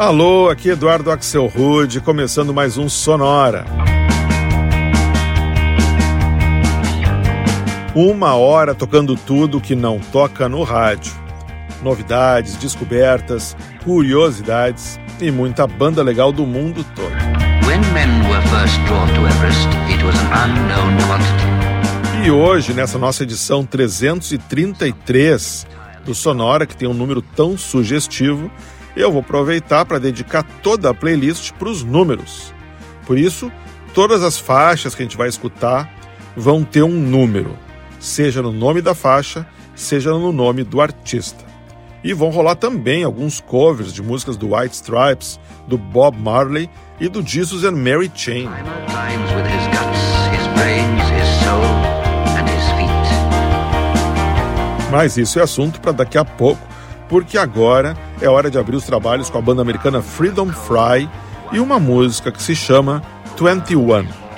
Alô, aqui Eduardo Axel Rude, começando mais um Sonora. Uma hora tocando tudo que não toca no rádio. Novidades, descobertas, curiosidades e muita banda legal do mundo todo. E hoje, nessa nossa edição 333 do Sonora, que tem um número tão sugestivo, eu vou aproveitar para dedicar toda a playlist para os números. Por isso, todas as faixas que a gente vai escutar vão ter um número, seja no nome da faixa, seja no nome do artista. E vão rolar também alguns covers de músicas do White Stripes, do Bob Marley e do Jesus and Mary Chain. Mas isso é assunto para daqui a pouco, porque agora é hora de abrir os trabalhos com a banda americana Freedom Fry e uma música que se chama 21.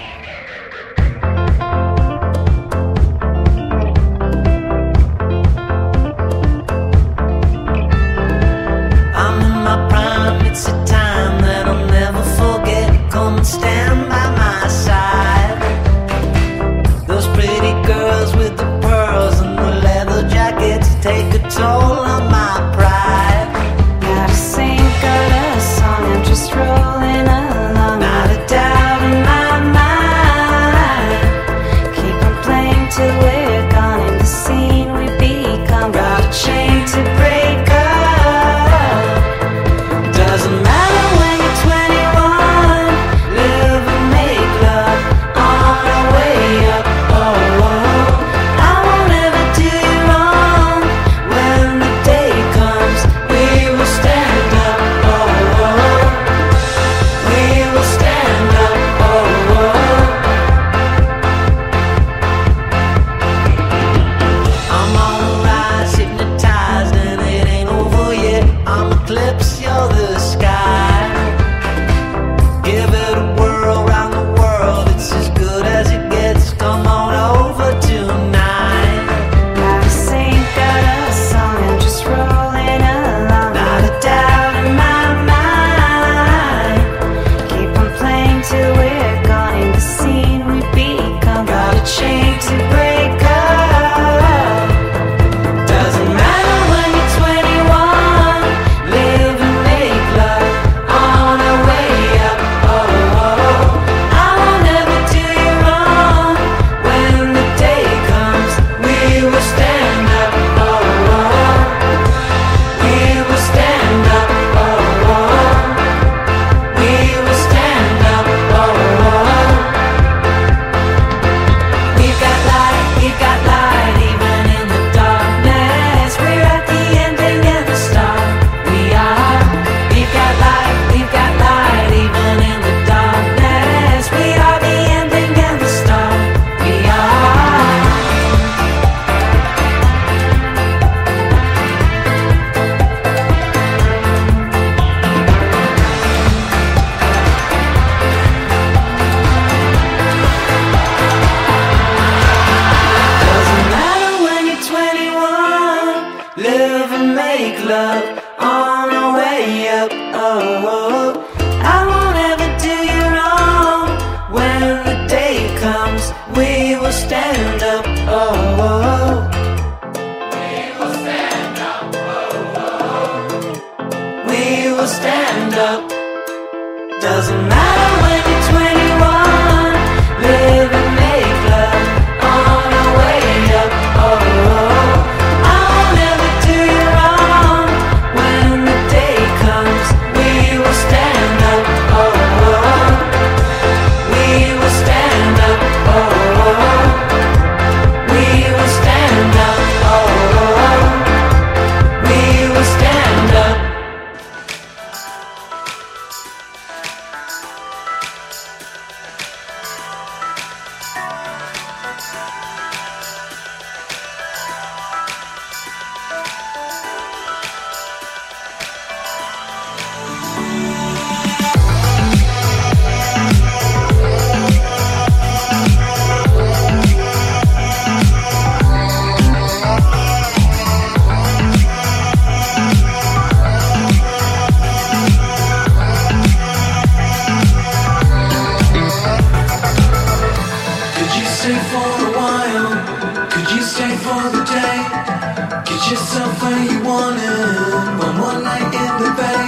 Yourself where you want it. One more night in the bay.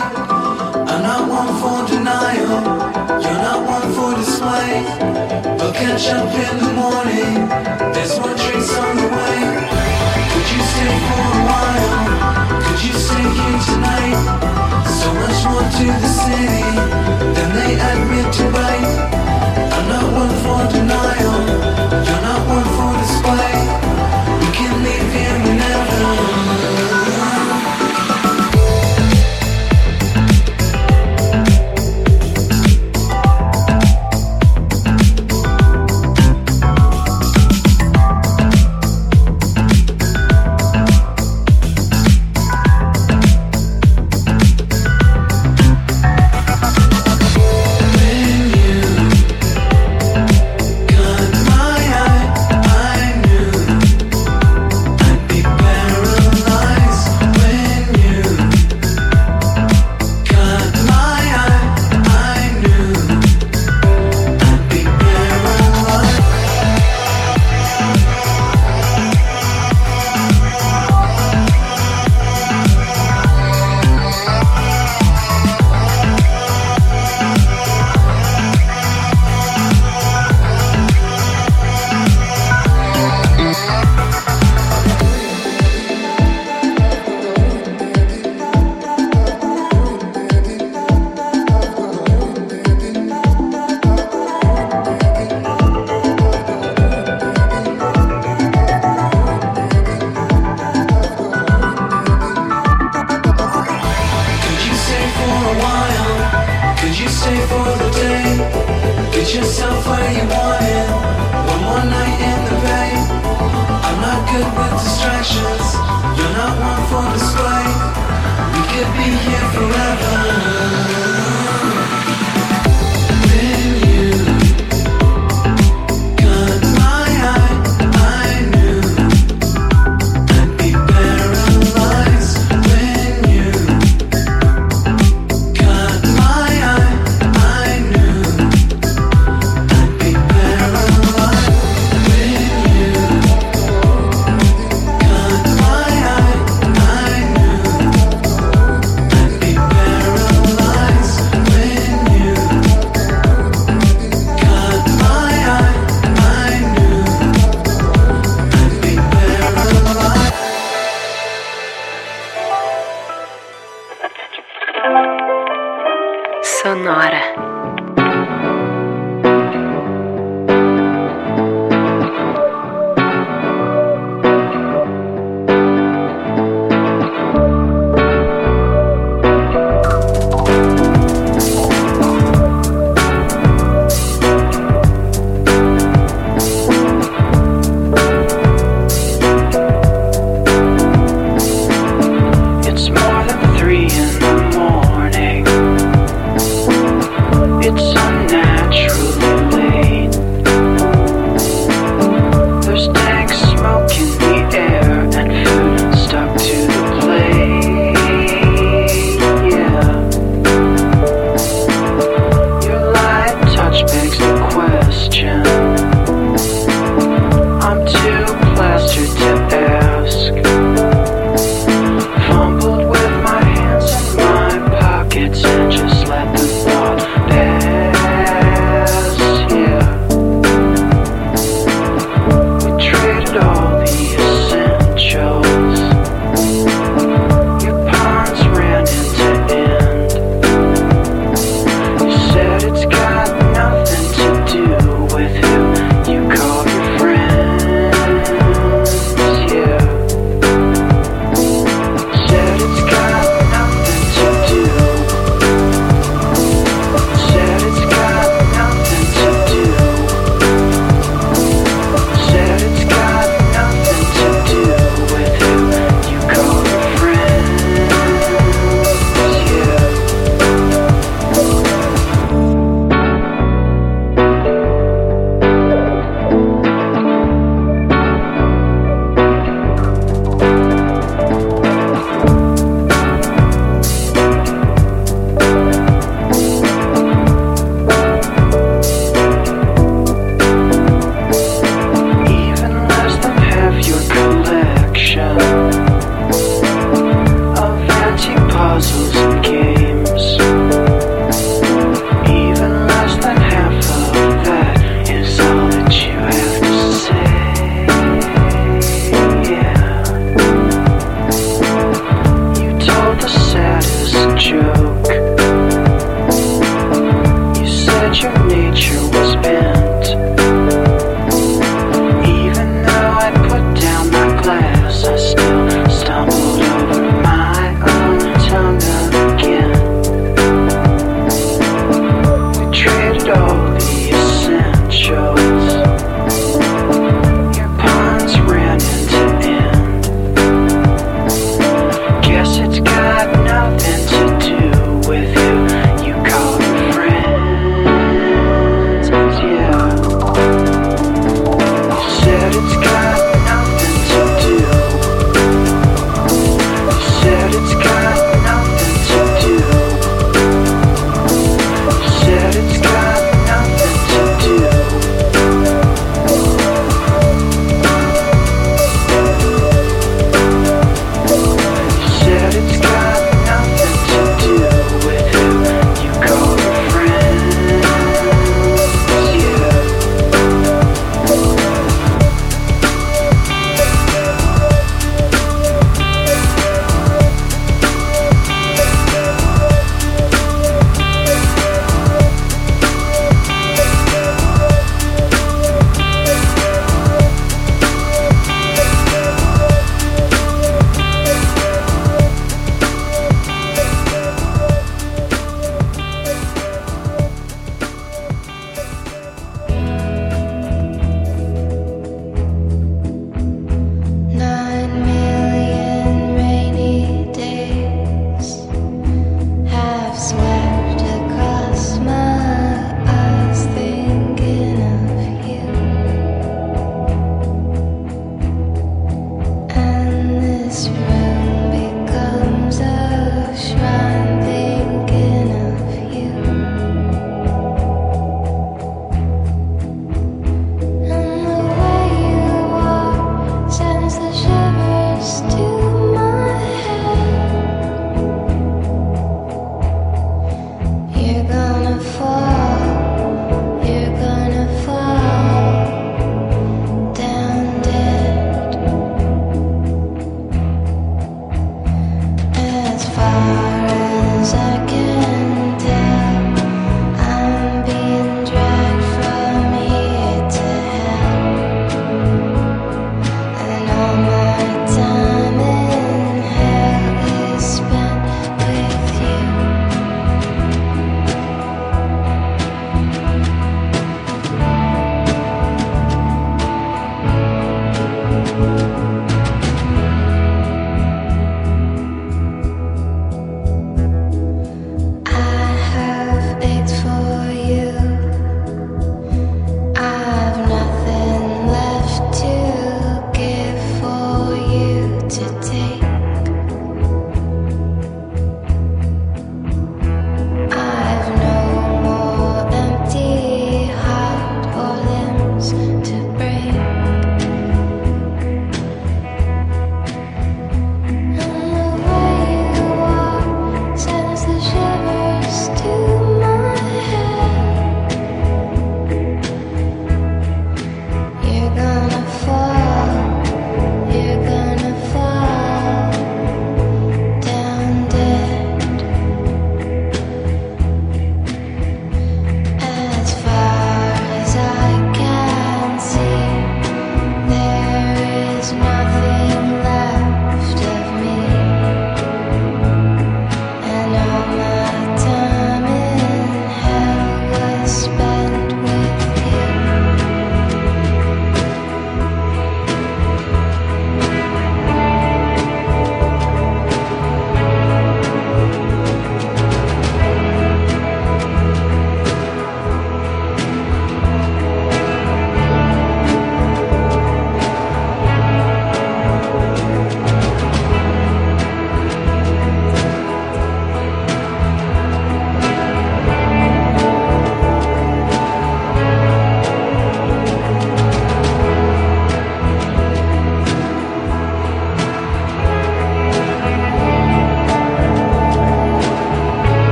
I'm not one for denial. You're not one for display. We'll catch up in the morning. There's more drinks on the way. Could you stay for a while? Could you stay here tonight? So much more to the city than they admit to bite.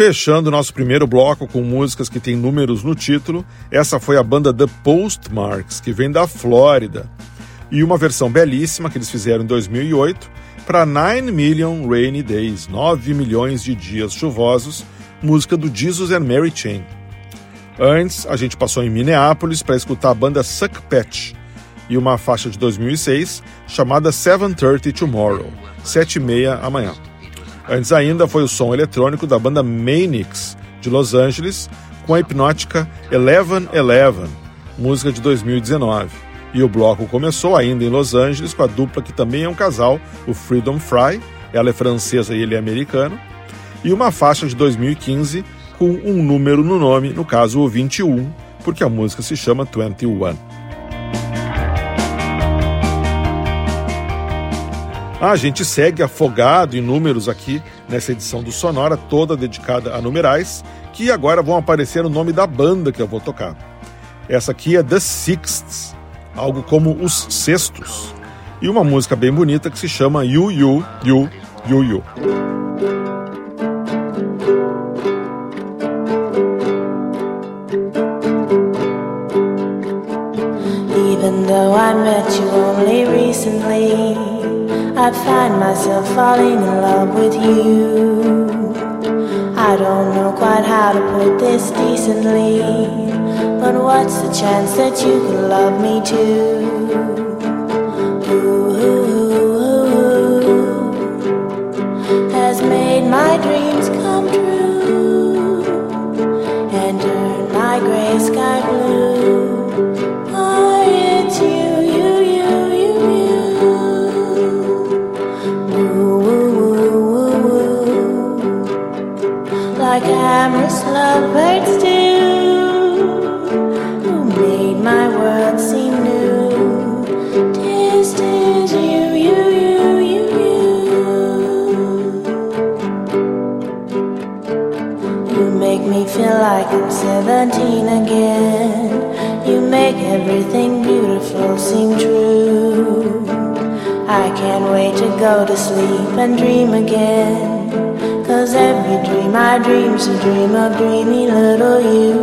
Fechando nosso primeiro bloco com músicas que têm números no título, essa foi a banda The Postmarks, que vem da Flórida, e uma versão belíssima que eles fizeram em 2008 para 9 Million Rainy Days, 9 milhões de dias chuvosos, música do Jesus and Mary Chain. Antes, a gente passou em Minneapolis para escutar a banda Suck Patch e uma faixa de 2006 chamada 7:30 Tomorrow, 7h30 amanhã. Antes ainda foi o som eletrônico da banda Manix, de Los Angeles, com a hipnótica Eleven Eleven, música de 2019. E o bloco começou ainda em Los Angeles com a dupla que também é um casal, o Freedom Fry, ela é francesa e ele é americano, e uma faixa de 2015 com um número no nome, no caso o 21, porque a música se chama 21. A gente segue afogado em números aqui nessa edição do Sonora, toda dedicada a numerais, que agora vão aparecer o nome da banda que eu vou tocar. Essa aqui é The Sixths, algo como os sextos, e uma música bem bonita que se chama You You You You You. Even though I met you only recently I find myself falling in love with you. I don't know quite how to put this decently, but what's the chance that you could love me too? go to sleep and dream again. Cause every dream I dream's a dream of dreamy little you.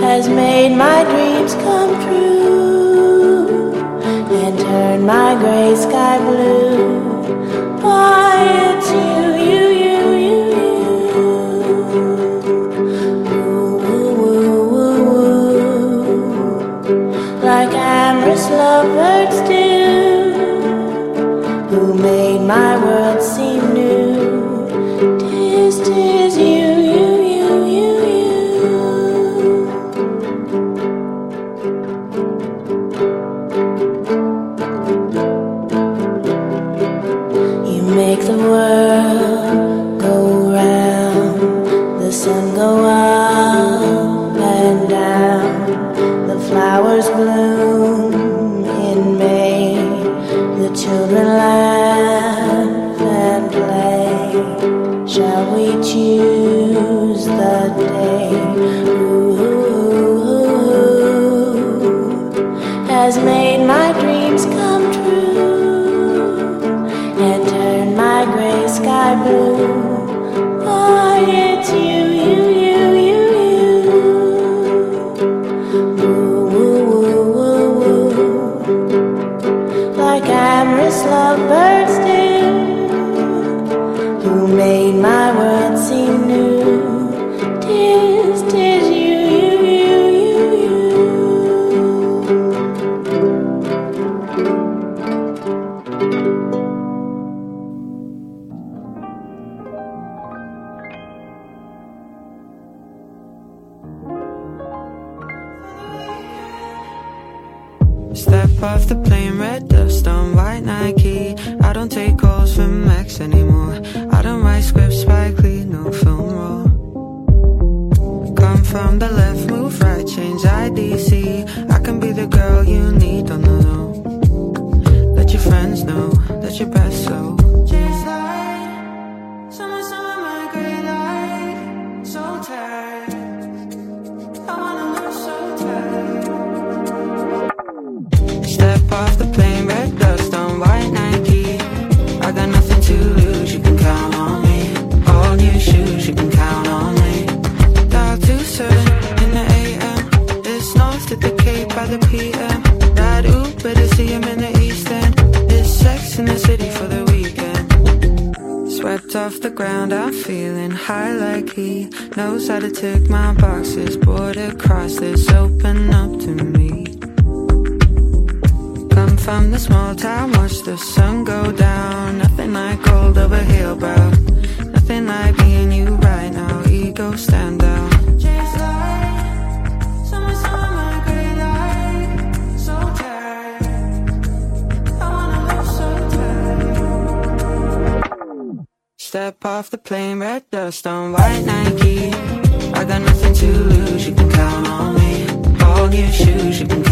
Has made my dreams come true and turned my gray sky blue. ground, I'm feeling high like he knows how to tick my boxes. Board across this, open up to me. Come from the small town, watch the sun go down. Nothing like gold over here, bro. Nothing like off the plane, red dust on white Nike. I got nothing to lose, you can count on me. All your shoes, you can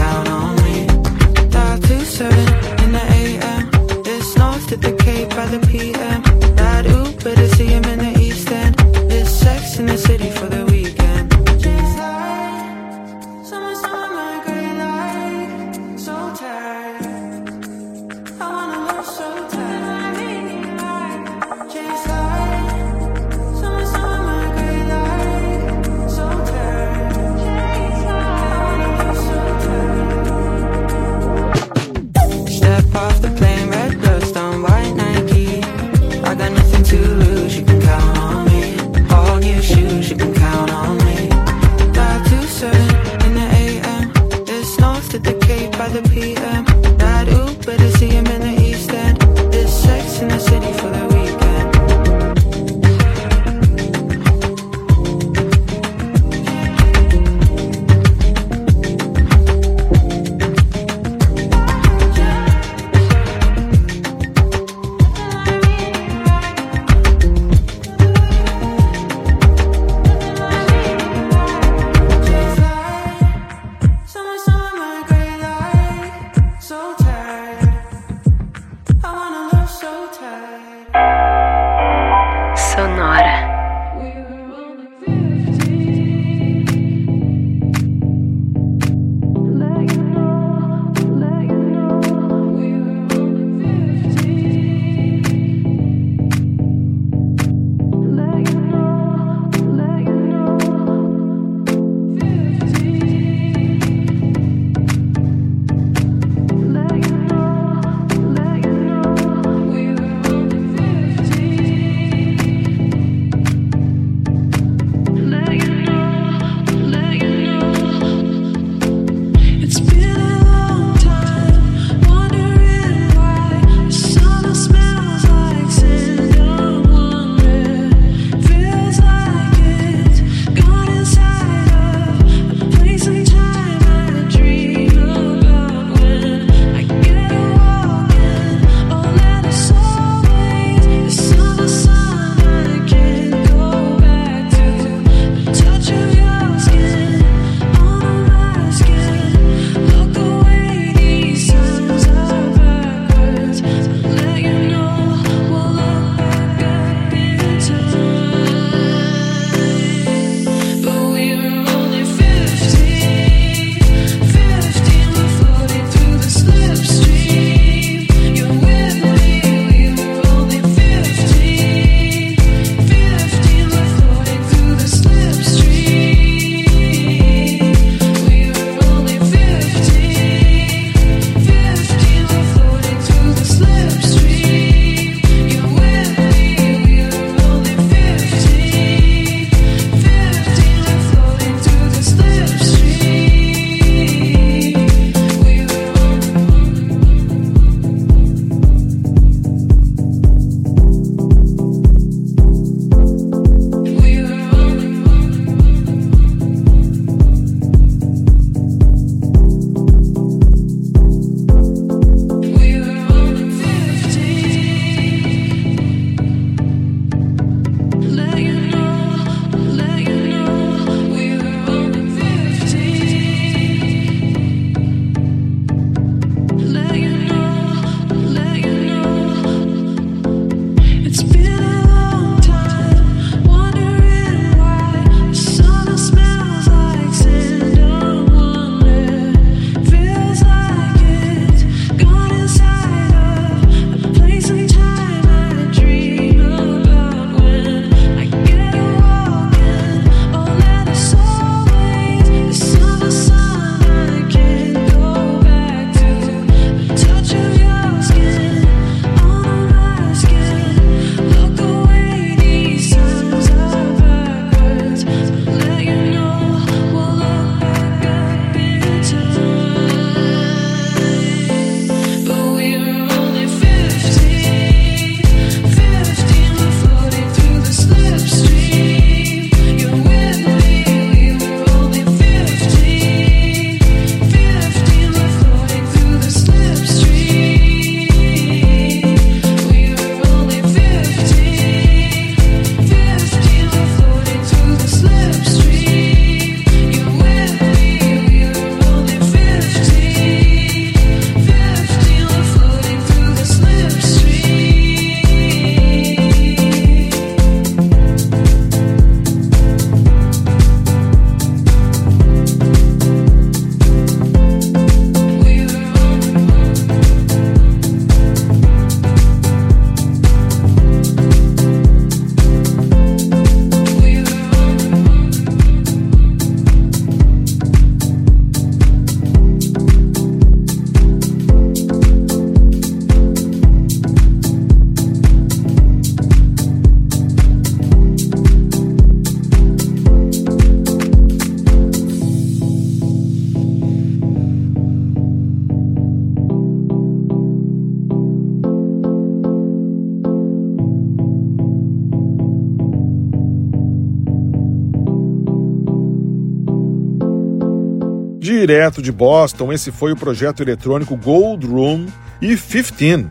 Direto de Boston, esse foi o projeto eletrônico Gold Room e 15,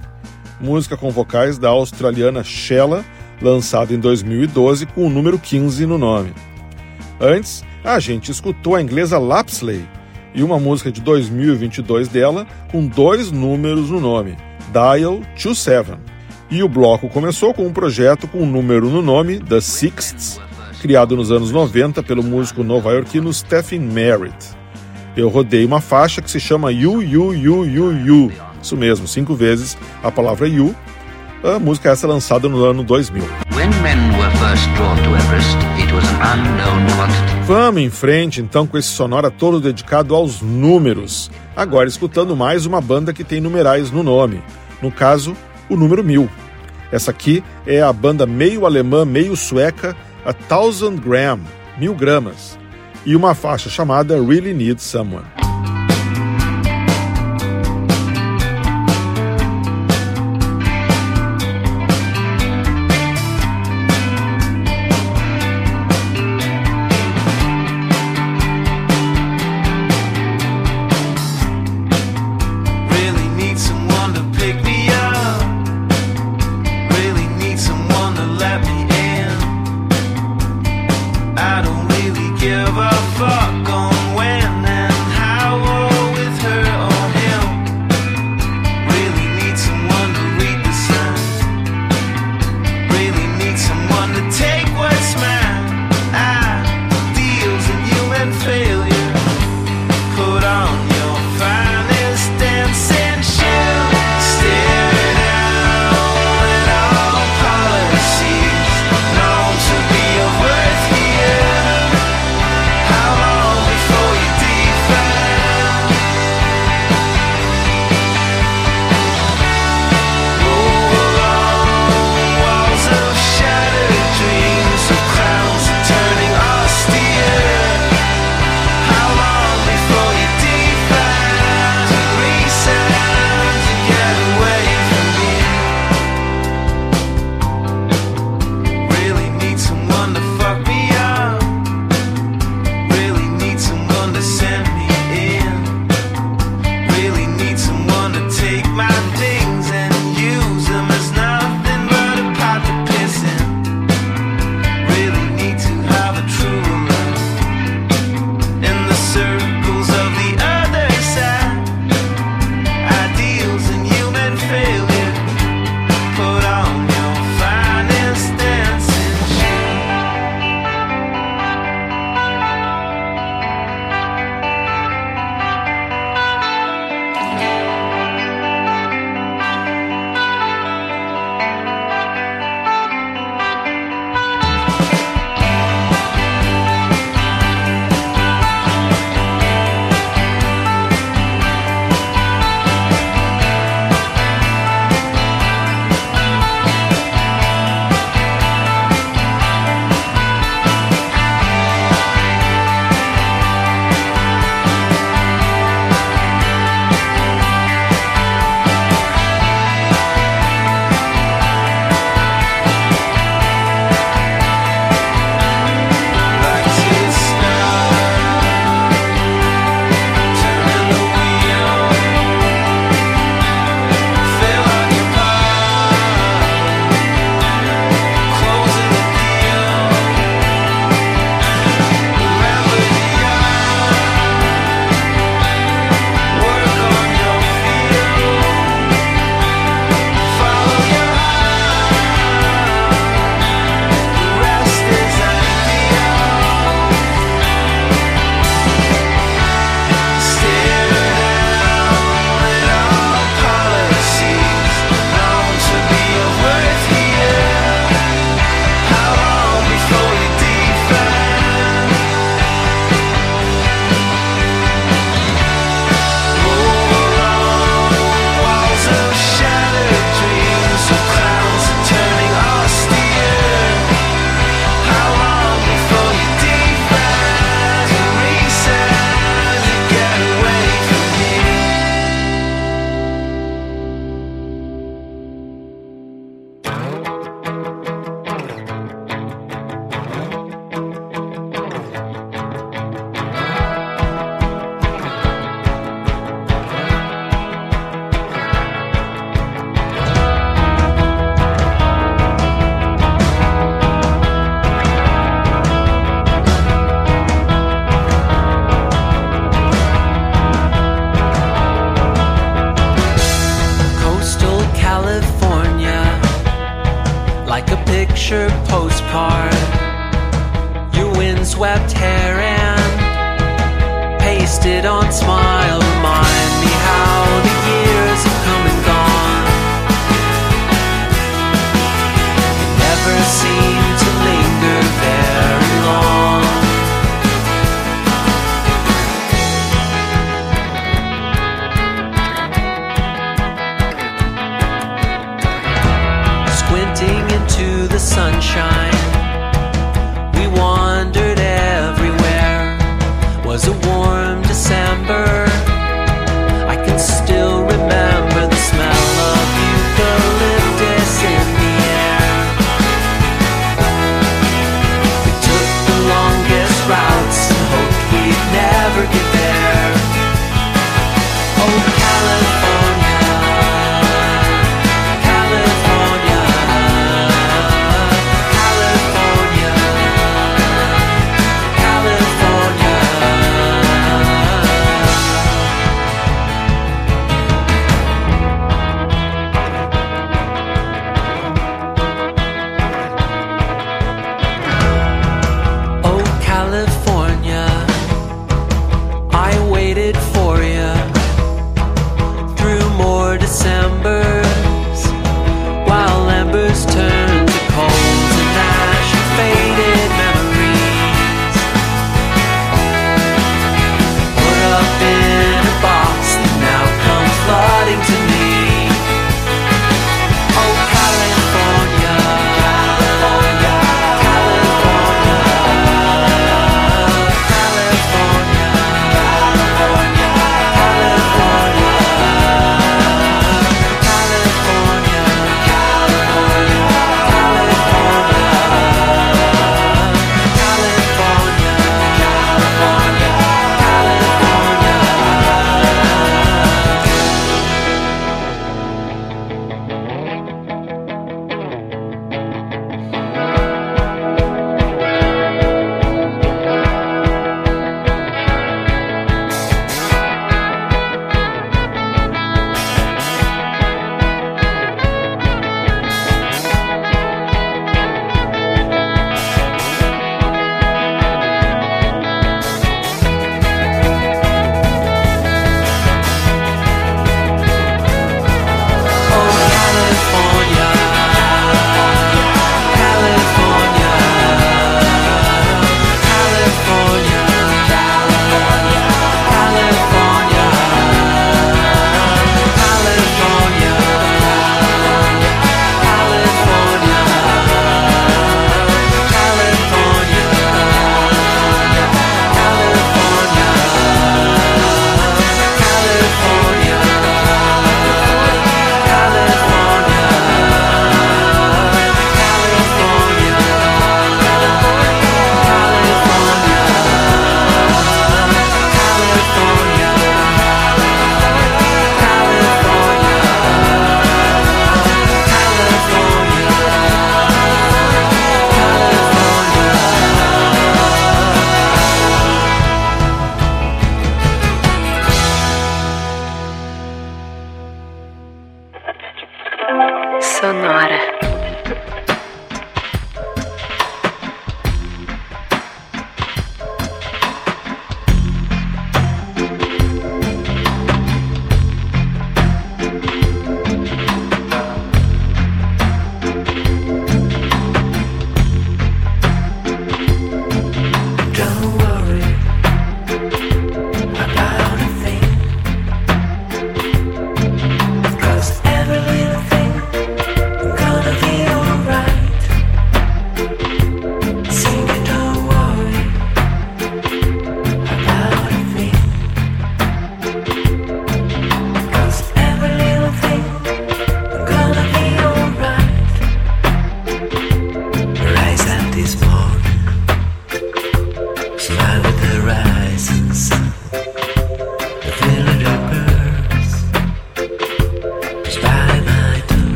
música com vocais da australiana Shella, lançada em 2012 com o número 15 no nome. Antes, a gente escutou a inglesa Lapsley e uma música de 2022 dela com dois números no nome, Dial 27. E o bloco começou com um projeto com um número no nome, The Sixths, criado nos anos 90 pelo músico nova-iorquino Stephen Merritt. Eu rodei uma faixa que se chama You, You, You, You, You. Isso mesmo, cinco vezes a palavra You. A música é essa lançada no ano 2000. Vamos em frente então com esse sonora todo dedicado aos números. Agora escutando mais uma banda que tem numerais no nome. No caso, o número mil. Essa aqui é a banda meio alemã, meio sueca, a Thousand Gram, mil gramas e uma faixa chamada Really Need Someone.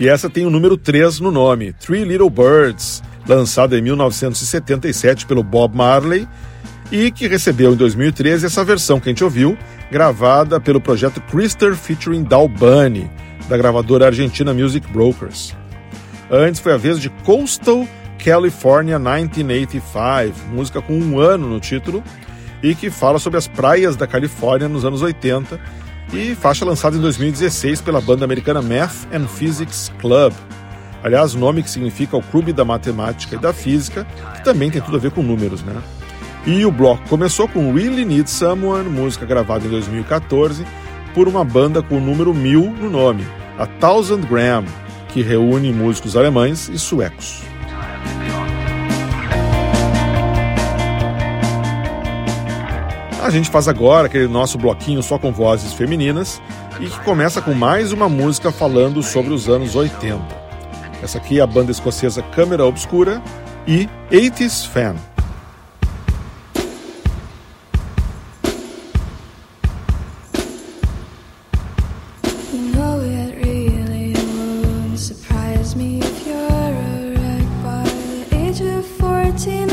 E essa tem o número 3 no nome, Three Little Birds, lançada em 1977 pelo Bob Marley e que recebeu em 2013 essa versão que a gente ouviu, gravada pelo projeto Crister featuring Dalbani, da gravadora argentina Music Brokers. Antes foi a vez de Coastal California 1985, música com um ano no título, e que fala sobre as praias da Califórnia nos anos 80 e faixa lançada em 2016 pela banda americana Math and Physics Club. Aliás, nome que significa o Clube da Matemática e da Física, que também tem tudo a ver com números, né? E o bloco começou com Really Need Someone, música gravada em 2014 por uma banda com o número 1000 no nome, a Thousand Gram, que reúne músicos alemães e suecos. A gente faz agora aquele nosso bloquinho só com vozes femininas e que começa com mais uma música falando sobre os anos 80. Essa aqui é a banda escocesa Câmera Obscura e 80s Fan. me if you're a wreck by the age of 14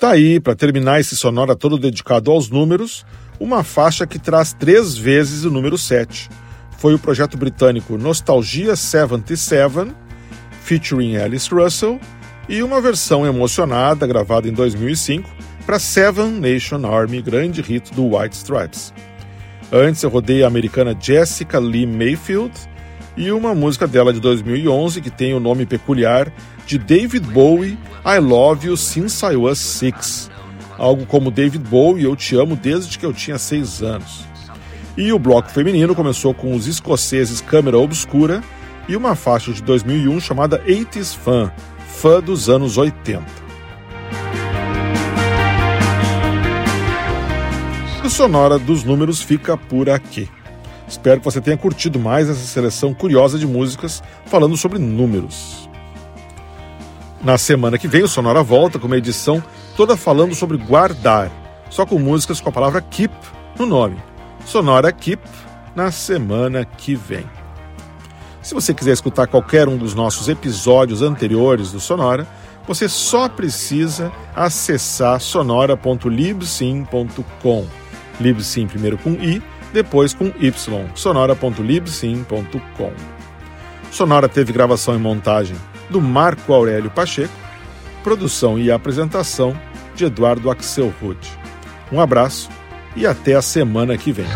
Tá aí, para terminar esse sonora todo dedicado aos números, uma faixa que traz três vezes o número 7. Foi o projeto britânico Nostalgia 77, featuring Alice Russell, e uma versão emocionada gravada em 2005 para Seven Nation Army, grande hit do White Stripes. Antes eu rodei a americana Jessica Lee Mayfield e uma música dela de 2011 que tem o nome peculiar de David Bowie, I Love You Since I Was Six. Algo como David Bowie, eu te amo desde que eu tinha seis anos. E o bloco feminino começou com os escoceses Câmera Obscura e uma faixa de 2001 chamada 80s Fan, fã dos anos 80. O Sonora dos Números fica por aqui. Espero que você tenha curtido mais essa seleção curiosa de músicas falando sobre números. Na semana que vem, o Sonora volta com uma edição toda falando sobre guardar, só com músicas com a palavra keep no nome. Sonora Keep na semana que vem. Se você quiser escutar qualquer um dos nossos episódios anteriores do Sonora, você só precisa acessar sonora.libsim.com. Libsim primeiro com i, depois com y. sonora.libsim.com. Sonora teve gravação e montagem do Marco Aurélio Pacheco, produção e apresentação de Eduardo Axel Rude. Um abraço e até a semana que vem.